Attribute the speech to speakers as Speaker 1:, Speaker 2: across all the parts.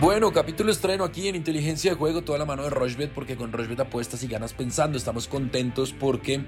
Speaker 1: Bueno, capítulo estreno aquí en Inteligencia de Juego, toda la mano de Rochbet, porque con Rochbet apuestas y ganas pensando. Estamos contentos porque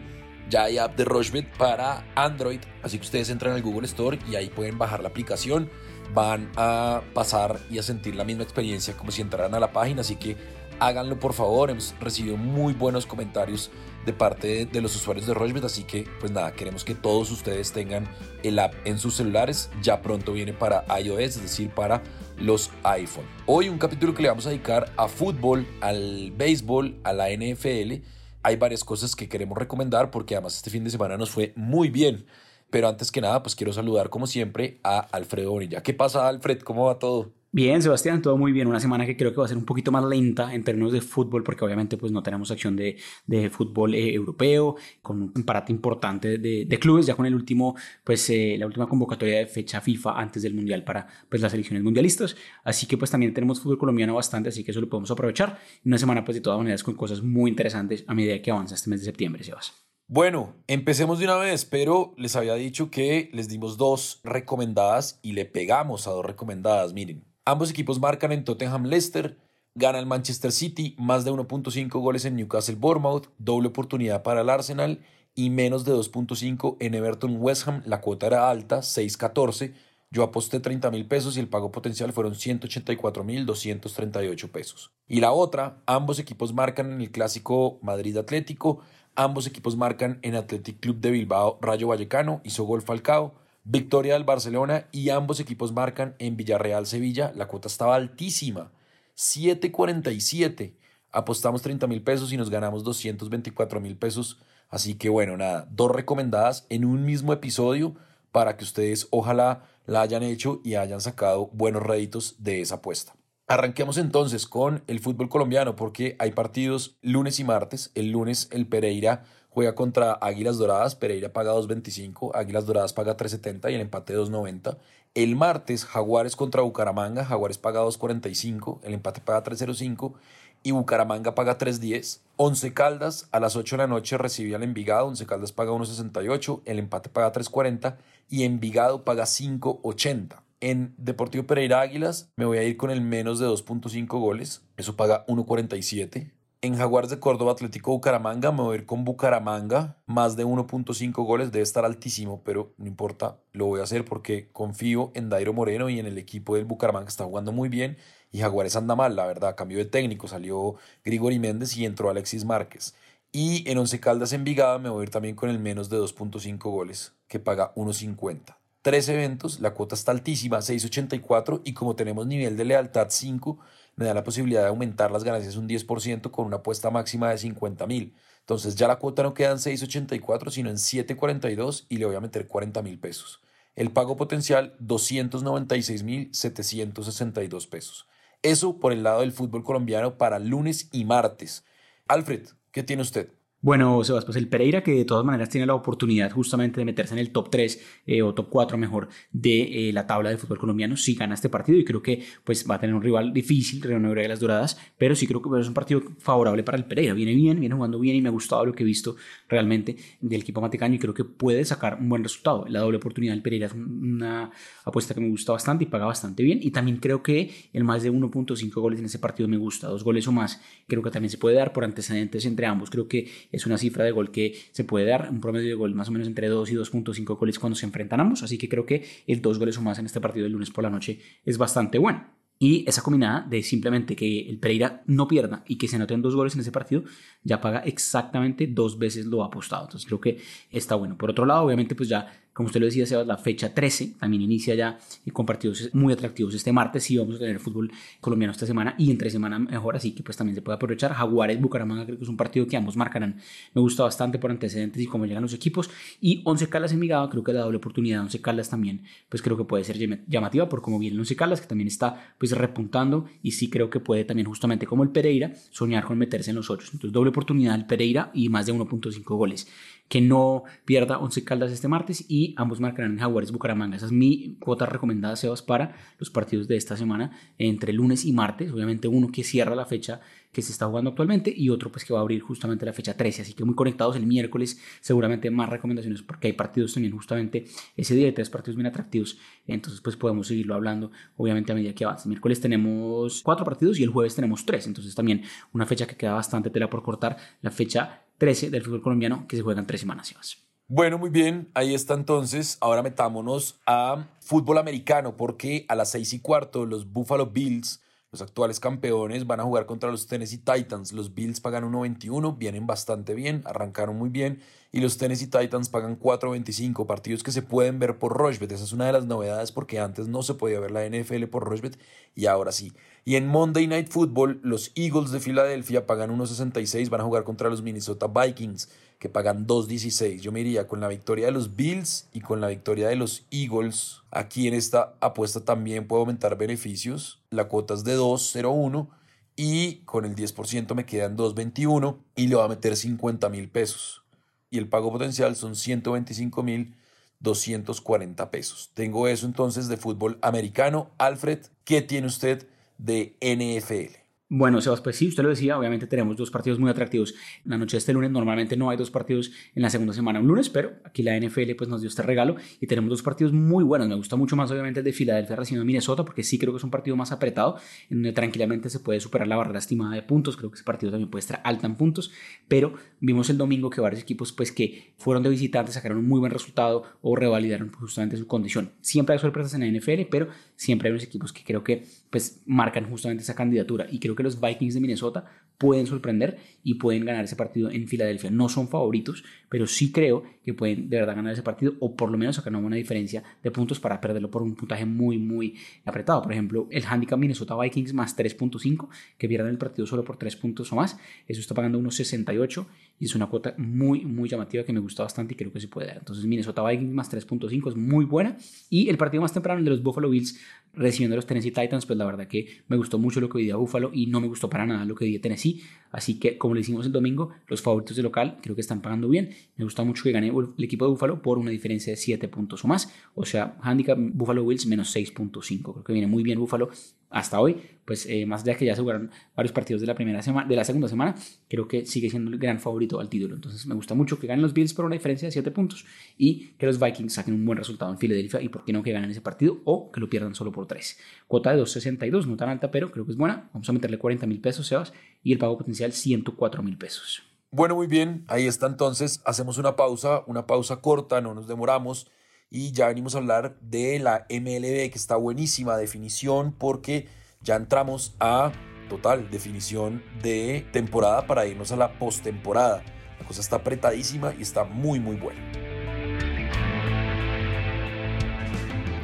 Speaker 1: ya hay app de Rochbet para Android, así que ustedes entran al Google Store y ahí pueden bajar la aplicación. Van a pasar y a sentir la misma experiencia como si entraran a la página, así que háganlo por favor. Hemos recibido muy buenos comentarios de parte de, los usuarios de Rochbet, así que pues nada, queremos que todos ustedes tengan el app en sus celulares. Ya pronto viene para iOS, es decir, para los iPhone. Hoy un capítulo que le vamos a dedicar a fútbol, al béisbol, a la NFL. Hay varias cosas que queremos recomendar porque además este fin de semana nos fue muy bien. Pero antes que nada, pues quiero saludar como siempre a Alfredo Bonilla. ¿Qué pasa, Alfred? ¿Cómo va todo?
Speaker 2: Bien, Sebastián, todo muy bien. Una semana que creo que va a ser un poquito más lenta en términos de fútbol, porque obviamente pues no tenemos acción de, de fútbol eh, europeo, con un parate importante de, de, clubes, ya con el último, pues eh, la última convocatoria de fecha FIFA antes del Mundial para pues las elecciones mundialistas. Así que pues también tenemos fútbol colombiano bastante, así que eso lo podemos aprovechar. Una semana pues de todas maneras con cosas muy interesantes a medida que avanza este mes de septiembre, Sebas.
Speaker 1: Bueno, empecemos de una vez, pero les había dicho que les dimos dos recomendadas y le pegamos a dos recomendadas. Miren, Ambos equipos marcan en Tottenham Leicester, gana el Manchester City, más de 1.5 goles en Newcastle Bournemouth, doble oportunidad para el Arsenal y menos de 2.5 en Everton West Ham. La cuota era alta, 6.14. Yo aposté 30 mil pesos y el pago potencial fueron 184 mil 238 pesos. Y la otra, ambos equipos marcan en el clásico Madrid Atlético, ambos equipos marcan en Athletic Club de Bilbao Rayo Vallecano, hizo gol Falcao. Victoria del Barcelona y ambos equipos marcan en Villarreal Sevilla. La cuota estaba altísima, 7.47. Apostamos 30 mil pesos y nos ganamos 224 mil pesos. Así que bueno, nada, dos recomendadas en un mismo episodio para que ustedes ojalá la hayan hecho y hayan sacado buenos réditos de esa apuesta. Arranquemos entonces con el fútbol colombiano porque hay partidos lunes y martes. El lunes el Pereira juega contra Águilas Doradas, Pereira paga 2.25, Águilas Doradas paga 3.70 y el empate 2.90. El martes Jaguares contra Bucaramanga, Jaguares paga 2.45, el empate paga 3.05 y Bucaramanga paga 3.10. Once Caldas a las 8 de la noche recibe al Envigado, Once Caldas paga 1.68, el empate paga 3.40 y Envigado paga 5.80. En Deportivo Pereira Águilas me voy a ir con el menos de 2.5 goles, eso paga 1.47. En Jaguares de Córdoba Atlético Bucaramanga me voy a ir con Bucaramanga, más de 1.5 goles, debe estar altísimo, pero no importa, lo voy a hacer porque confío en Dairo Moreno y en el equipo del Bucaramanga está jugando muy bien y Jaguares anda mal, la verdad, cambio de técnico, salió Grigori Méndez y entró Alexis Márquez. Y en Once Caldas Envigada me voy a ir también con el menos de 2.5 goles, que paga 1.50 tres eventos, la cuota está altísima, 6.84 y como tenemos nivel de lealtad 5, me da la posibilidad de aumentar las ganancias un 10% con una apuesta máxima de 50 mil. Entonces ya la cuota no queda en 6.84 sino en 7.42 y le voy a meter 40 mil pesos. El pago potencial 296 mil 762 pesos. Eso por el lado del fútbol colombiano para lunes y martes. Alfred, ¿qué tiene usted?
Speaker 2: Bueno, Sebas, pues el Pereira que de todas maneras tiene la oportunidad justamente de meterse en el top 3 eh, o top 4 mejor de eh, la tabla del fútbol colombiano, sí gana este partido y creo que pues va a tener un rival difícil, Río Negro de las Doradas, pero sí creo que es un partido favorable para el Pereira, viene bien, viene jugando bien y me ha gustado lo que he visto realmente del equipo maticaño y creo que puede sacar un buen resultado. La doble oportunidad del Pereira es una apuesta que me gusta bastante y paga bastante bien y también creo que el más de 1.5 goles en ese partido me gusta, dos goles o más, creo que también se puede dar por antecedentes entre ambos, creo que es una cifra de gol que se puede dar, un promedio de gol más o menos entre 2 y 2.5 goles cuando se enfrentan ambos, así que creo que el 2 goles o más en este partido del lunes por la noche es bastante bueno. Y esa combinada de simplemente que el Pereira no pierda y que se anoten dos goles en ese partido, ya paga exactamente dos veces lo apostado. Entonces creo que está bueno. Por otro lado, obviamente, pues ya como usted lo decía, Sebas, la fecha 13 también inicia ya con partidos muy atractivos este martes. Sí, vamos a tener fútbol colombiano esta semana y entre semana mejor, así que pues también se puede aprovechar. Jaguares, Bucaramanga, creo que es un partido que ambos marcarán. Me gusta bastante por antecedentes y cómo llegan los equipos. Y Once Caldas Envigado, creo que la doble oportunidad de Once Caldas también, pues creo que puede ser llamativa por cómo viene Once Caldas, que también está pues repuntando y sí creo que puede también justamente como el Pereira soñar con meterse en los ocho. Entonces doble oportunidad el Pereira y más de 1.5 goles que no pierda 11 Caldas este martes y ambos marcarán en Jaguares Bucaramanga. Esa es mi cuota recomendada, Sebas, para los partidos de esta semana entre lunes y martes. Obviamente uno que cierra la fecha que se está jugando actualmente y otro pues que va a abrir justamente la fecha 13. Así que muy conectados el miércoles, seguramente más recomendaciones porque hay partidos también justamente ese día, hay tres partidos bien atractivos. Entonces pues podemos seguirlo hablando obviamente a medida que avanza. El miércoles tenemos cuatro partidos y el jueves tenemos tres. Entonces también una fecha que queda bastante tela por cortar, la fecha 13 del fútbol colombiano que se juega en tres semanas más.
Speaker 1: Bueno, muy bien, ahí está entonces. Ahora metámonos a fútbol americano porque a las seis y cuarto los Buffalo Bills los actuales campeones van a jugar contra los Tennessee Titans. Los Bills pagan 1.21, vienen bastante bien, arrancaron muy bien. Y los Tennessee Titans pagan 4.25, partidos que se pueden ver por Rochbet. Esa es una de las novedades porque antes no se podía ver la NFL por Rochbet y ahora sí. Y en Monday Night Football, los Eagles de Filadelfia pagan 1.66, van a jugar contra los Minnesota Vikings que pagan 2.16. Yo me iría con la victoria de los Bills y con la victoria de los Eagles. Aquí en esta apuesta también puedo aumentar beneficios. La cuota es de 2.01 y con el 10% me quedan 2.21 y le voy a meter 50 mil pesos. Y el pago potencial son 125 mil 240 pesos. Tengo eso entonces de fútbol americano. Alfred, ¿qué tiene usted de NFL?
Speaker 2: Bueno, Sebas, pues sí, usted lo decía, obviamente tenemos dos partidos muy atractivos. La noche de este lunes normalmente no hay dos partidos en la segunda semana un lunes, pero aquí la NFL pues nos dio este regalo y tenemos dos partidos muy buenos. Me gusta mucho más obviamente el de Filadelfia recibiendo Minnesota porque sí creo que es un partido más apretado, en donde tranquilamente se puede superar la barrera estimada de puntos. Creo que ese partido también puede estar alta en puntos, pero vimos el domingo que varios equipos pues que fueron de visitantes sacaron un muy buen resultado o revalidaron justamente su condición. Siempre hay sorpresas en la NFL, pero siempre hay unos equipos que creo que pues marcan justamente esa candidatura y creo que los Vikings de Minnesota pueden sorprender y pueden ganar ese partido en Filadelfia. No son favoritos, pero sí creo que pueden de verdad ganar ese partido o por lo menos sacar una buena diferencia de puntos para perderlo por un puntaje muy, muy apretado. Por ejemplo, el handicap Minnesota Vikings más 3.5, que pierdan el partido solo por 3 puntos o más. Eso está pagando unos 68 y es una cuota muy, muy llamativa que me gusta bastante y creo que se puede dar. Entonces, Minnesota Vikings más 3.5 es muy buena. Y el partido más temprano, el de los Buffalo Bills recibiendo los Tennessee Titans, pues la verdad que me gustó mucho lo que vi a Buffalo y no me gustó para nada lo que vi a Tennessee. Así que, como le hicimos el domingo, los favoritos de local creo que están pagando bien. Me gusta mucho que gane el equipo de Buffalo por una diferencia de 7 puntos o más. O sea, handicap Buffalo Bills menos 6.5. Creo que viene muy bien Buffalo hasta hoy, pues eh, más allá que ya se jugaron varios partidos de la primera semana, de la segunda semana, creo que sigue siendo el gran favorito al título. Entonces me gusta mucho que ganen los Bills por una diferencia de 7 puntos y que los Vikings saquen un buen resultado en Filadelfia y por qué no que ganen ese partido o que lo pierdan solo por 3. Cuota de 2.62, no tan alta, pero creo que es buena. Vamos a meterle 40 mil pesos, Sebas, y el pago potencial 104 mil pesos.
Speaker 1: Bueno, muy bien, ahí está entonces. Hacemos una pausa, una pausa corta, no nos demoramos y ya venimos a hablar de la MLB que está buenísima definición porque ya entramos a total definición de temporada para irnos a la postemporada. La cosa está apretadísima y está muy muy buena.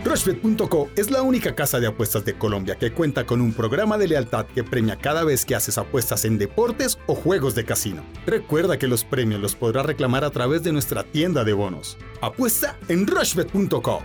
Speaker 3: Rushbet.co es la única casa de apuestas de Colombia que cuenta con un programa de lealtad que premia cada vez que haces apuestas en deportes o juegos de casino. Recuerda que los premios los podrás reclamar a través de nuestra tienda de bonos. Apuesta en Rushbet.co.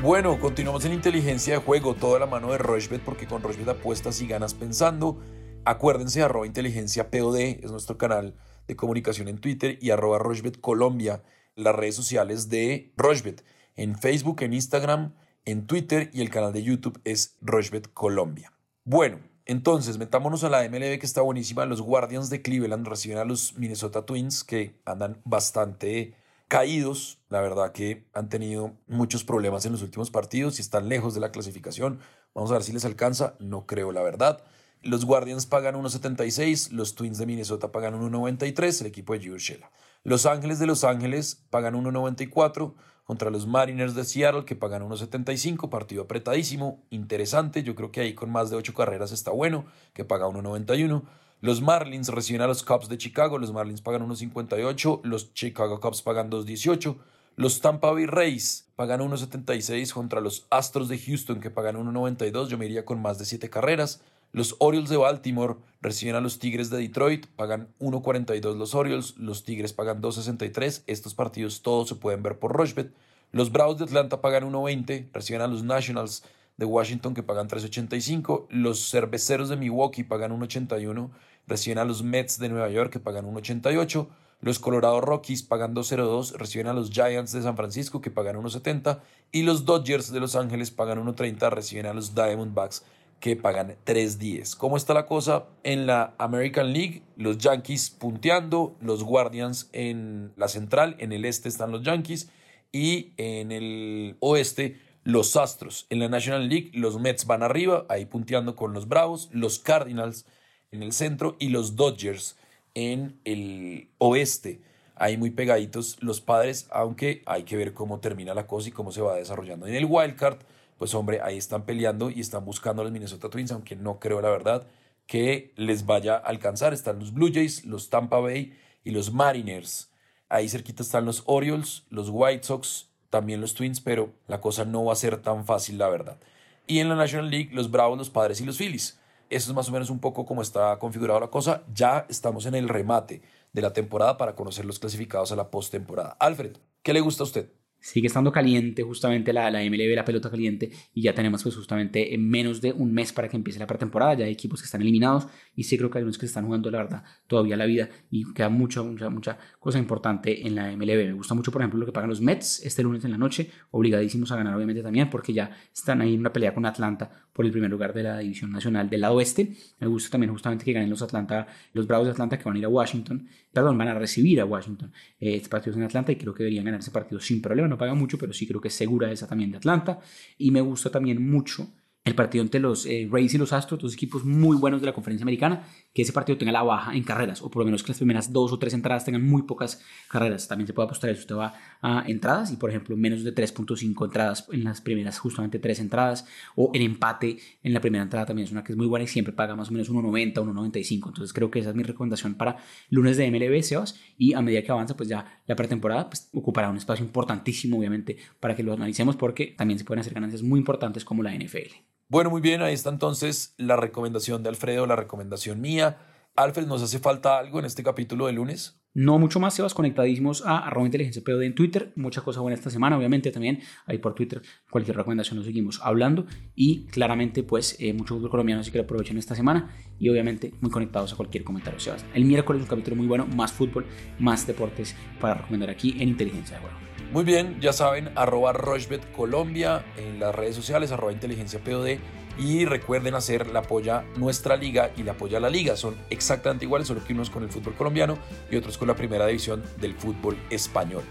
Speaker 1: Bueno, continuamos en inteligencia de juego, toda la mano de Rushbet, porque con Rushbet apuestas y ganas pensando. Acuérdense, arroba inteligencia POD es nuestro canal de comunicación en Twitter y arroba Rushbet Colombia las redes sociales de Rochbet, en Facebook, en Instagram, en Twitter y el canal de YouTube es Rochbet Colombia. Bueno, entonces metámonos a la MLB que está buenísima. Los Guardians de Cleveland reciben a los Minnesota Twins que andan bastante caídos. La verdad que han tenido muchos problemas en los últimos partidos y están lejos de la clasificación. Vamos a ver si les alcanza. No creo, la verdad. Los Guardians pagan 1.76, los Twins de Minnesota pagan 1.93, el equipo de Giurchela. Los Ángeles de Los Ángeles pagan 1.94 contra los Mariners de Seattle que pagan 1.75, partido apretadísimo, interesante, yo creo que ahí con más de 8 carreras está bueno, que paga 1.91. Los Marlins reciben a los Cubs de Chicago, los Marlins pagan 1.58, los Chicago Cubs pagan 2.18. Los Tampa Bay Rays pagan 1.76 contra los Astros de Houston que pagan 1.92, yo me iría con más de 7 carreras. Los Orioles de Baltimore reciben a los Tigres de Detroit, pagan 1.42 los Orioles, los Tigres pagan 2.63. Estos partidos todos se pueden ver por Rochbet. Los Bravos de Atlanta pagan 1.20, reciben a los Nationals de Washington que pagan 3.85. Los Cerveceros de Milwaukee pagan 1.81, reciben a los Mets de Nueva York que pagan 1.88. Los Colorado Rockies pagan 2.02, reciben a los Giants de San Francisco que pagan 1.70 y los Dodgers de Los Ángeles pagan 1.30, reciben a los Diamondbacks que pagan 3.10. ¿Cómo está la cosa? En la American League, los Yankees punteando, los Guardians en la central, en el este están los Yankees y en el oeste los Astros. En la National League, los Mets van arriba, ahí punteando con los Bravos, los Cardinals en el centro y los Dodgers en el oeste. Ahí muy pegaditos los padres, aunque hay que ver cómo termina la cosa y cómo se va desarrollando. En el wildcard, pues hombre, ahí están peleando y están buscando a los Minnesota Twins, aunque no creo la verdad que les vaya a alcanzar. Están los Blue Jays, los Tampa Bay y los Mariners. Ahí cerquita están los Orioles, los White Sox, también los Twins, pero la cosa no va a ser tan fácil, la verdad. Y en la National League, los Bravos, los Padres y los Phillies. Eso es más o menos un poco como está configurada la cosa. Ya estamos en el remate de la temporada para conocer los clasificados a la postemporada. Alfred, ¿qué le gusta a usted?
Speaker 2: Sigue estando caliente justamente la, la MLB, la pelota caliente, y ya tenemos pues justamente en menos de un mes para que empiece la pretemporada, ya hay equipos que están eliminados, y sí creo que hay unos que están jugando la verdad todavía la vida, y queda mucha, mucha, mucha cosa importante en la MLB. Me gusta mucho, por ejemplo, lo que pagan los Mets este lunes en la noche, obligadísimos a ganar obviamente también, porque ya están ahí en una pelea con Atlanta por el primer lugar de la división nacional del lado oeste. Me gusta también justamente que ganen los Atlanta, los Bravos de Atlanta que van a ir a Washington, perdón, van a recibir a Washington. Eh, este partido en Atlanta y creo que deberían ganar ese partido sin problema, no paga mucho, pero sí creo que es segura esa también de Atlanta. Y me gusta también mucho el partido entre los eh, Rays y los Astros, dos equipos muy buenos de la conferencia americana, que ese partido tenga la baja en carreras, o por lo menos que las primeras dos o tres entradas tengan muy pocas carreras. También se puede apostar eso, usted va a entradas y, por ejemplo, menos de 3.5 entradas en las primeras, justamente tres entradas, o el empate en la primera entrada también es una que es muy buena y siempre paga más o menos 1.90, 1.95. Entonces creo que esa es mi recomendación para lunes de MLB, Sebas, y a medida que avanza, pues ya la pretemporada pues, ocupará un espacio importantísimo, obviamente, para que lo analicemos, porque también se pueden hacer ganancias muy importantes como la NFL.
Speaker 1: Bueno, muy bien, ahí está entonces la recomendación de Alfredo, la recomendación mía. Alfred, ¿nos hace falta algo en este capítulo de lunes?
Speaker 2: No mucho más, Sebas, conectadísimos a arroba inteligencia POD en Twitter. Mucha cosa buena esta semana, obviamente también ahí por Twitter cualquier recomendación nos seguimos hablando y claramente pues eh, mucho fútbol colombiano así que lo aprovechen esta semana y obviamente muy conectados a cualquier comentario, Sebas. El miércoles un capítulo muy bueno, más fútbol, más deportes para recomendar aquí en Inteligencia de Juego.
Speaker 1: Muy bien, ya saben, arroba Rochbet Colombia en las redes sociales, arroba inteligencia POD y recuerden hacer la apoya nuestra liga y la apoya la liga. Son exactamente iguales, solo que unos con el fútbol colombiano y otros con la primera división del fútbol español.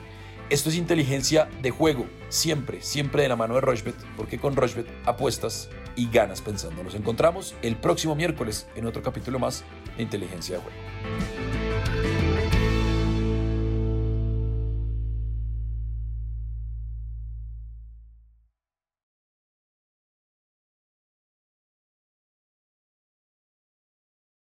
Speaker 1: Esto es inteligencia de juego, siempre, siempre de la mano de Rochbet, porque con Rochbet apuestas y ganas pensando. Nos encontramos el próximo miércoles en otro capítulo más de inteligencia de juego.